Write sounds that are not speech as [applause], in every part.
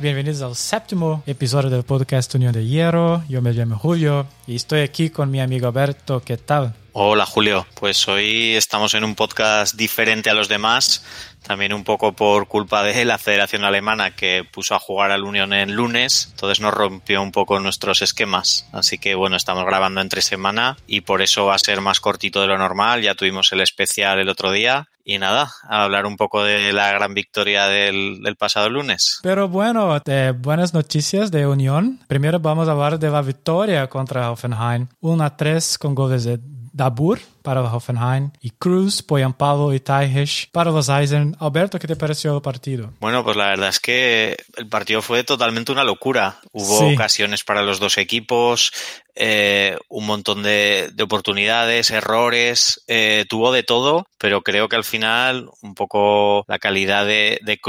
bienvenidos al séptimo episodio del podcast Unión de Hierro. Yo me llamo Julio y estoy aquí con mi amigo Alberto. ¿Qué tal? Hola Julio, pues hoy estamos en un podcast diferente a los demás, también un poco por culpa de la Federación Alemana que puso a jugar al Unión en lunes, entonces nos rompió un poco nuestros esquemas, así que bueno, estamos grabando entre semana y por eso va a ser más cortito de lo normal, ya tuvimos el especial el otro día y nada, a hablar un poco de la gran victoria del, del pasado lunes. Pero bueno, de buenas noticias de Unión. Primero vamos a hablar de la victoria contra Hoffenheim. 1 a 3 con goles de Dabur para Hoffenheim y Cruz, Poyampalo y Taihish para los Eisen. Alberto, ¿qué te pareció el partido? Bueno, pues la verdad es que el partido fue totalmente una locura. Hubo Sí. ocasiones para los dos equipos, eh, un montón de, de oportunidades, errores, eh, tuvo de todo, pero creo que al final un poco la calidad de, de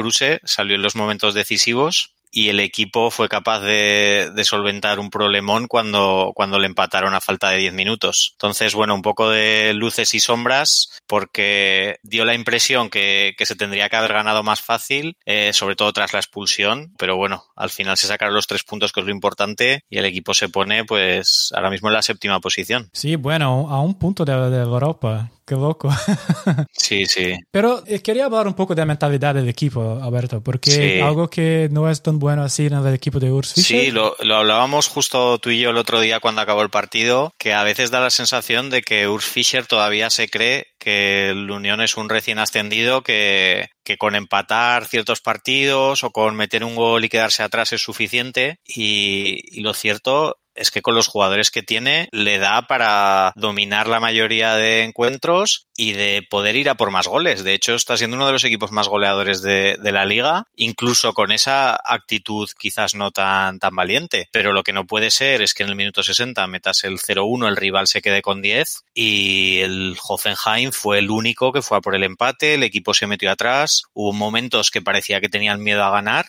salió en los momentos decisivos y el equipo fue capaz de, solventar un problemón cuando, cuando le empataron a falta de 10 minutos. Entonces, bueno, un poco de luces y sombras porque dio la impresión que, que se tendría que haber ganado más fácil, eh, sobre todo tras la expulsión, pero bueno, al final se sacaron los tres puntos que es lo importante y el equipo se pone pues ahora mismo en la séptima posición. Sí, bueno, a un punto de, de Europa. Qué loco. [laughs] Sí, sí. Pero eh, quería hablar un poco de la mentalidad del equipo, Alberto, porque Sí. algo que no es tan bueno así en el equipo de Urs Fischer. Sí, lo, lo hablábamos justo tú y yo el otro día cuando acabó el partido, que a veces da la sensación de que Urs Fischer todavía se cree que el Unión es un recién ascendido que, que con empatar ciertos partidos o con meter un gol y quedarse atrás es suficiente. Y, y lo cierto es que con los jugadores que tiene le da para dominar la mayoría de encuentros y de poder ir a por más goles. De hecho, está siendo uno de los equipos más goleadores de, la liga, incluso con esa actitud quizás no tan, tan valiente. Pero lo que no puede ser es que en el minuto 60 metas el 0-1, el rival se quede con 10 y el Hoffenheim fue el único que fue a por el empate, el equipo se metió atrás, hubo momentos que parecía que tenían miedo a ganar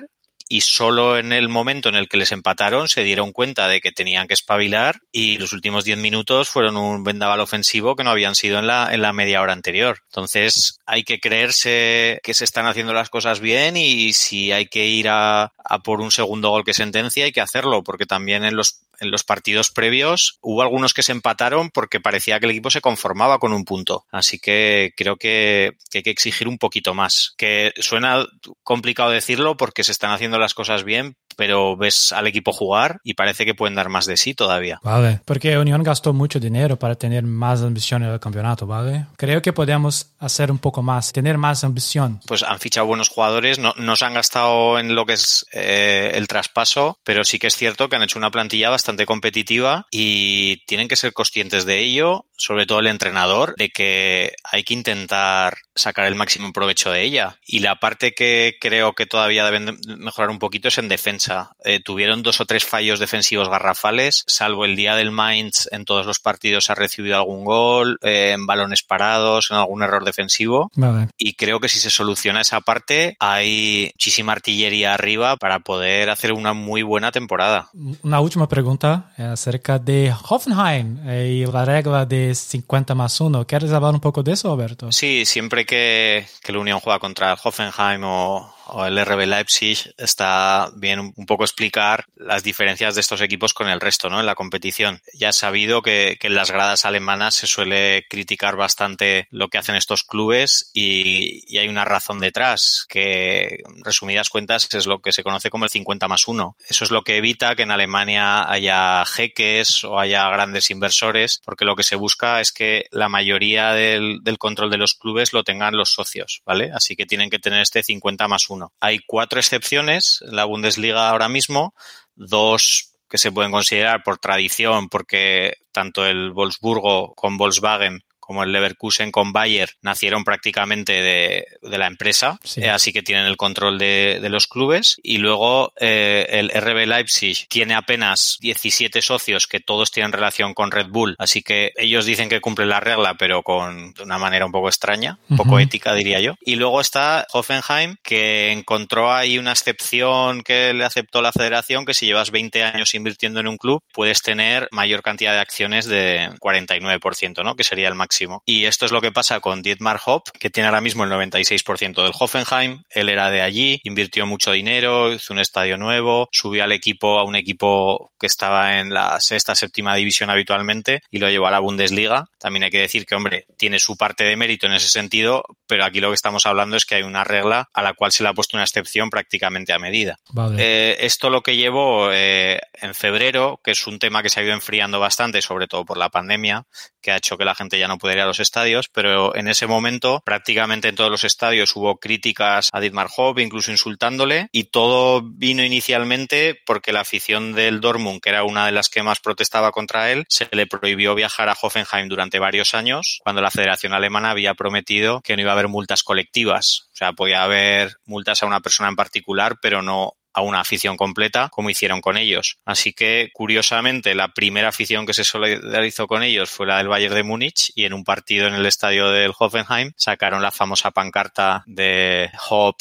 y solo en el momento en el que les empataron se dieron cuenta de que tenían que espabilar y los últimos 10 minutos fueron un vendaval ofensivo que no habían sido en la, en la media hora anterior. Entonces hay que creerse que se están haciendo las cosas bien y si hay que ir a, a por un segundo gol que sentencia hay que hacerlo porque también en los en los partidos previos hubo algunos que se empataron porque parecía que el equipo se conformaba con un punto. Así que creo que, hay que exigir un poquito más. Que suena complicado decirlo porque se están haciendo las cosas bien, pero ves al equipo jugar y parece que pueden dar más de sí todavía. Vale, porque Unión gastó mucho dinero para tener más ambición en el campeonato, ¿vale? Creo que podemos hacer un poco más, tener más ambición. Pues han fichado buenos jugadores, no, no se han gastado en lo que es eh, el traspaso, pero sí que es cierto que han hecho una plantilla bastante competitiva y tienen que ser conscientes de ello, sobre todo el entrenador, de que hay que intentar sacar el máximo provecho de ella. Y la parte que creo que todavía deben de mejorar un poquito es en defensa. Eh, tuvieron dos o tres fallos defensivos garrafales, salvo el día del Mainz, en todos los partidos ha recibido algún gol, eh, en balones parados, en algún error defensivo. Vale. Y creo que si se soluciona esa parte, hay muchísima artillería arriba para poder hacer una muy buena temporada. Una última pregunta eh, acerca de Hoffenheim y la regla de 50 más 1. ¿Quieres hablar un poco de eso, Alberto? Sí, siempre que, que la Unión juega contra el Hoffenheim o, o el RB Leipzig, está bien un, poco explicar las diferencias de estos equipos con el resto, ¿no? En la competición. Ya has sabido que, en las gradas alemanas se suele criticar bastante lo que hacen estos clubes y, hay una razón detrás, que resumidas cuentas es lo que se conoce como el 50 más 1. Eso es lo que evita que en Alemania haya jeques o haya grandes inversores, porque lo que se busca es que la mayoría del, del control de los clubes lo tengan los socios, ¿vale? Así que tienen que tener este 50 más 1. Hay cuatro excepciones en la Bundesliga ahora mismo, dos que se pueden considerar por tradición, porque tanto el Wolfsburgo con Volkswagen como el Leverkusen con Bayer nacieron prácticamente de, de la empresa, Sí. eh, así que tienen el control de, de los clubes. Y luego eh, el RB Leipzig tiene apenas 17 socios que todos tienen relación con Red Bull, así que ellos dicen que cumplen la regla, pero con de una manera un poco extraña, un poco ética diría yo. Y luego está Hoffenheim, que encontró ahí una excepción que le aceptó la federación, que si llevas 20 años invirtiendo en un club, puedes tener mayor cantidad de acciones de 49%, ¿no? Que sería el máximo máximo. Y esto es lo que pasa con Dietmar Hopp, que tiene ahora mismo el 96% del Hoffenheim. Él era de allí, invirtió mucho dinero, hizo un estadio nuevo, subió al equipo a un equipo que estaba en la sexta, séptima división habitualmente y lo llevó a la Bundesliga. También hay que decir que, hombre, tiene su parte de mérito en ese sentido, pero aquí lo que estamos hablando es que hay una regla a la cual se le ha puesto una excepción prácticamente a medida. Eh, esto lo que llevó eh, en febrero, que es un tema que se ha ido enfriando bastante, sobre todo por la pandemia, que ha hecho que la gente ya no pudiera ir a los estadios, pero en ese momento prácticamente en todos los estadios hubo críticas a Dietmar Hopp, incluso insultándole, y todo vino inicialmente porque la afición del Dortmund, que era una de las que más protestaba contra él, se le prohibió viajar a Hoffenheim durante varios años, cuando la Federación Alemana había prometido que no iba a haber multas colectivas. O sea, podía haber multas a una persona en particular, pero no a una afición completa como hicieron con ellos. Así que, curiosamente, la primera afición que se solidarizó con ellos fue la del Bayern de Múnich y en un partido en el estadio del Hoffenheim sacaron la famosa pancarta de Hop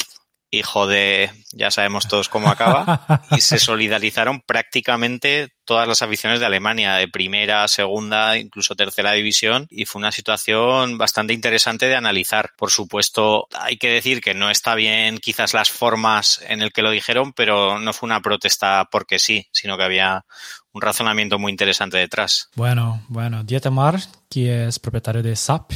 hijo de ya sabemos todos cómo acaba, y se solidarizaron prácticamente todas las aficiones de Alemania, de primera, segunda, incluso tercera división, y fue una situación bastante interesante de analizar. Por supuesto, hay que decir que no está bien quizás las formas en el que lo dijeron, pero no fue una protesta porque sí, sino que había un razonamiento muy interesante detrás. Bueno, bueno, Dietemar, que es propietario de SAP,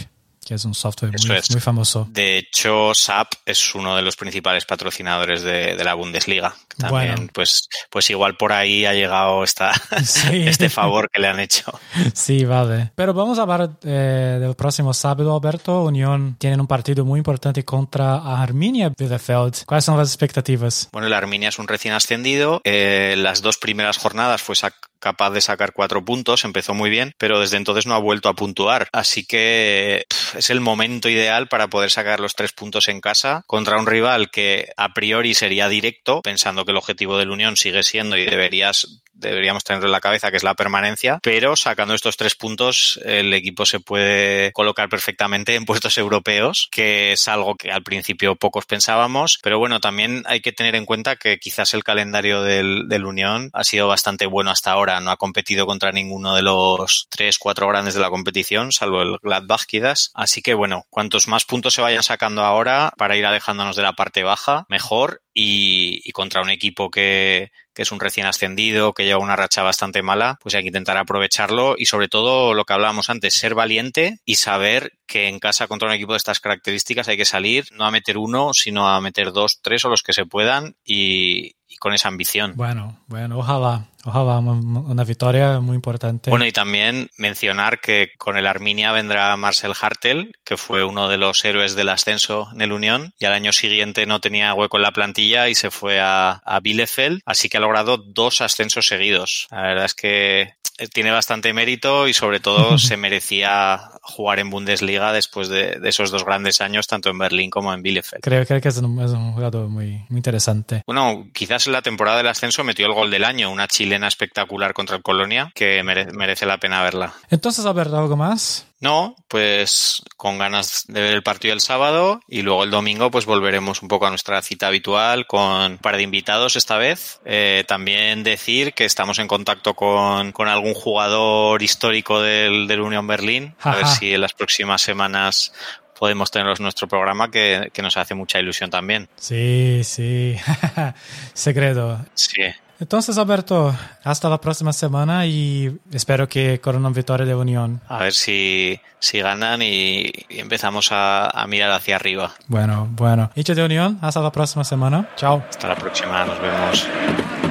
que es un software muy, famoso. De hecho, SAP es uno de los principales patrocinadores de, la Bundesliga. También, pues, pues igual por ahí ha llegado esta, [laughs] [laughs] este favor que le han hecho. Sí, vale. Pero vamos a hablar eh, del próximo sábado, Alberto. Unión tiene un partido muy importante contra Arminia Bielefeld. ¿Cuáles son las expectativas? Bueno, el Arminia es un recién ascendido. Eh, las dos primeras jornadas fue capaz de sacar cuatro puntos, empezó muy bien, pero desde entonces no ha vuelto a puntuar. Así que es el momento ideal para poder sacar los tres puntos en casa contra un rival que a priori sería directo, pensando que el objetivo del Unión sigue siendo y deberías deberíamos tener en la cabeza, que es la permanencia, pero sacando estos tres puntos, el equipo se puede colocar perfectamente en puestos europeos, que es algo que al principio pocos pensábamos, pero bueno, también hay que tener en cuenta que quizás el calendario del, del Unión ha sido bastante bueno hasta ahora, no ha competido contra ninguno de los tres, cuatro grandes de la competición, salvo el Gladbach quizás, así que bueno, cuantos más puntos se vayan sacando ahora para ir alejándonos de la parte baja, mejor. Y, contra un equipo que, que, es un recién ascendido, que lleva una racha bastante mala, pues hay que intentar aprovecharlo y sobre todo lo que hablábamos antes, ser valiente y saber que en casa contra un equipo de estas características hay que salir no a meter uno, sino a meter dos, tres o los que se puedan y, con esa ambición. Bueno, bueno, ojalá, ojalá una victoria muy importante. Bueno, y también mencionar que con el Arminia vendrá Marcel Hartel, que fue uno de los héroes del ascenso en el Unión, y al año siguiente no tenía hueco en la plantilla y se fue a, a Bielefeld, así que ha logrado dos ascensos seguidos. La verdad es que tiene bastante mérito y sobre todo [laughs] se merecía jugar en Bundesliga después de, esos dos grandes años, tanto en Berlín como en Bielefeld. Creo, que es un, es un jugador muy, muy interesante. Bueno, quizás en la temporada del ascenso metió el gol del año, una chilena espectacular contra el Colonia, que merece la pena verla. Entonces, a ver, ¿algo más? No, pues con ganas de ver el partido el sábado y luego el domingo pues volveremos un poco a nuestra cita habitual con un par de invitados esta vez. Eh, también decir que estamos en contacto con, con algún jugador histórico del, del Unión Berlín, a ver si en las próximas semanas podemos tenerlos en nuestro programa que, que nos hace mucha ilusión también. Sí, sí, [laughs] secreto. Sí. Entonces, Alberto, hasta la próxima semana y espero que con una victoria de Unión. A ver si, si ganan y, empezamos a, a, mirar hacia arriba. Bueno, bueno. Hecho de Unión, hasta la próxima semana. Chao. Hasta la próxima, nos vemos.